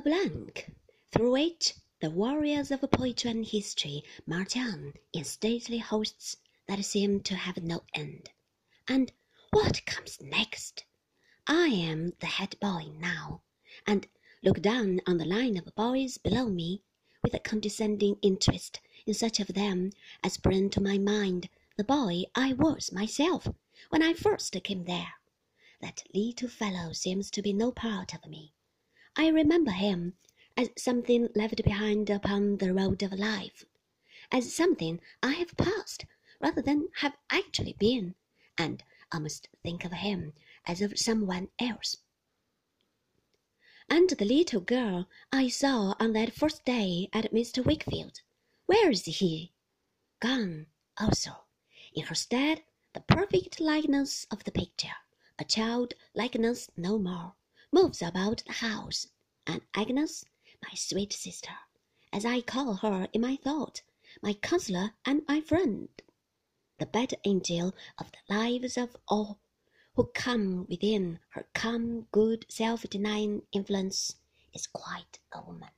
a blank, through which the warriors of poetry and history march on in stately hosts that seem to have no end. And what comes next? I am the head boy now, and look down on the line of boys below me with a condescending interest in such of them as bring to my mind the boy I was myself when I first came there. That little fellow seems to be no part of me. I remember him as something left behind upon the road of life, as something I have passed rather than have actually been, and I must think of him as of some one else. And the little girl I saw on that first day at Mr. Wickfield, where is he? Gone also. In her stead, the perfect likeness of the picture, a child likeness no more, moves about the house, and Agnes, my sweet sister, as I call her in my thought, my counselor and my friend, the better angel of the lives of all who come within her calm, good, self-denying influence, is quite a woman.